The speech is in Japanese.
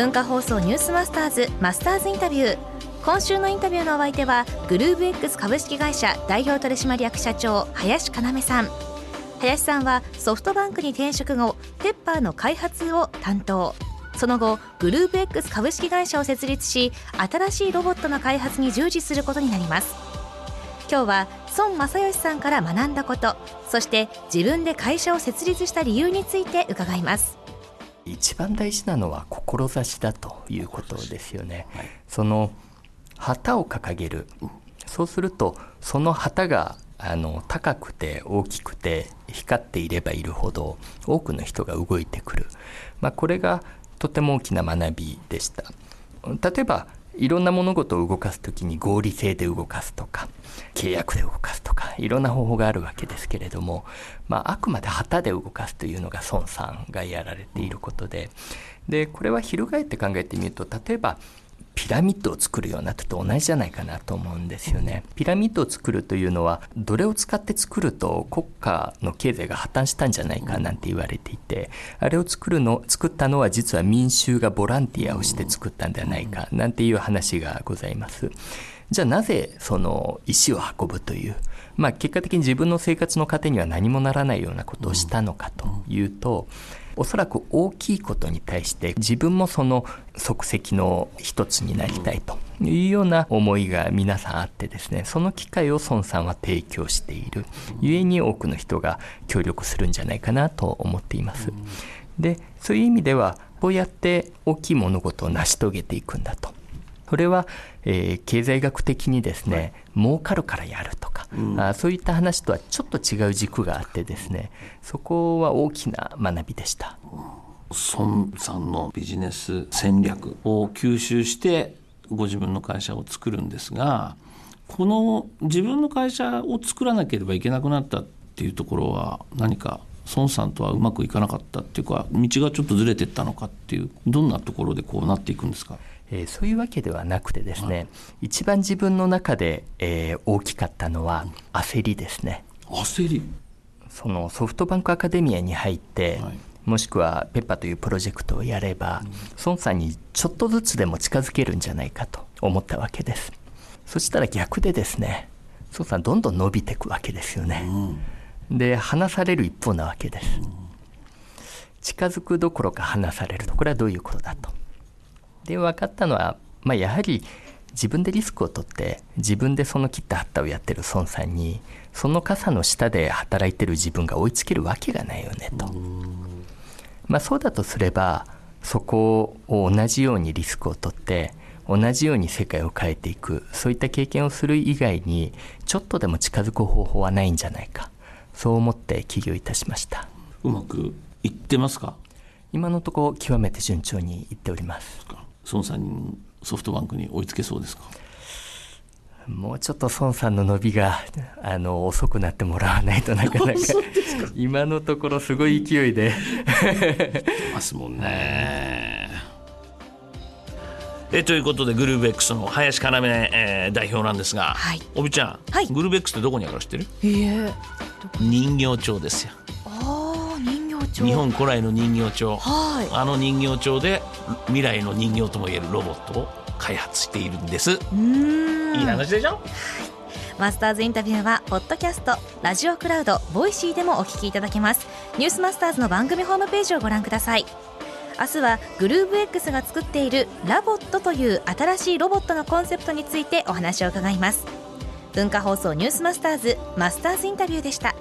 文化放送ニュースマスターズマスターズインタビュー。今週のインタビューのお相手はグルーブ X 株式会社代表取締役社長林要さん。林さんはソフトバンクに転職後ペッパーの開発を担当。その後グループ X 株式会社を設立し新しいロボットの開発に従事することになります。今日は孫正義さんから学んだことそして自分で会社を設立した理由について伺います。一番大事なのは志だということですよね、はい、その旗を掲げる。そうするとその旗があの高くて大きくて光っていればいるほど多くの人が動いてくる、まあ、これがとても大きな学びでした。例えばいろんな物事を動かす時に合理性で動かすとか契約で動かすとかいろんな方法があるわけですけれども、まあ、あくまで旗で動かすというのが孫さんがやられていることででこれは翻って考えてみると例えばピラミッドを作るようなと同じじゃないかなと思うんですよね。ピラミッドを作るというのはどれを使って作ると国家の経済が破綻したんじゃないかなんて言われていてあれを作るの作ったのは実は民衆がボランティアをして作ったんではないかなんていう話がございます。じゃあなぜその石を運ぶという、まあ、結果的に自分の生活の糧には何もならないようなことをしたのかというと、おそらく大きいことに対して自分もその足跡の一つになりたいというような思いが皆さんあってですねその機会を孫さんは提供している故に多くの人が協力するんじゃないかなと思っています。でそういう意味ではこうやって大きい物事を成し遂げていくんだとそれは、えー、経済学的にですね、儲かるからやるとか、うん、あそういった話とはちょっと違う軸があってですねそこは大きな学びでした。孫さんのビジネス戦略を吸収してご自分の会社を作るんですがこの自分の会社を作らなければいけなくなったっていうところは何か孫さんとはうまくいかなかったっていうか道がちょっとずれてったのかっていうどんなところでこうなっていくんですか？えー、そういうわけではなくてですね、はい、一番自分の中で、えー、大きかったのは焦りですね。焦り？そのソフトバンクアカデミアに入って、はい、もしくはペッパというプロジェクトをやれば、うん、孫さんにちょっとずつでも近づけるんじゃないかと思ったわけです。そしたら逆でですね孫さんどんどん伸びていくわけですよね。うん、で離される一方なわけです。うん、近づくどころか離されるとこれはどういうことだと。で分かったのは、まあ、やはり自分でリスクを取って自分でその切ったハッタをやってる孫さんにその傘の下で働いてる自分が追いつけるわけがないよねと。まあ、そうだとすればそこを同じようにリスクを取って同じように世界を変えていくそういった経験をする以外にちょっとでも近づく方法はないんじゃないかそう思って起業いたしました。うまくいってますか？今のところ極めて順調にいっております孫さんソフトバンクに追いつけそうですか？もうちょっと孫さんの伸びがあの遅くなってもらわないとなかなか。今のところすごい勢いで。ますもんね。えということでグルーベックスの林要、えー、代表なんですが、はい、おびちゃん、はい、グルーベックスってどこにあるか知ってる？いえ人形町ですよ。日本古来の人形町、はい、あの人形町で未来の人形ともいえるロボットを開発しているんです。いい話でしょ、はい、マスターズインタビューはポッドキャストラジオクラウド Voicy でもお聞きいただけます。ニュースマスターズの番組ホームページをご覧ください。明日はグルーブ X が作っている LOVOT という新しいロボットのコンセプトについてお話を伺います。文化放送ニュースマスターズマスターズインタビューでした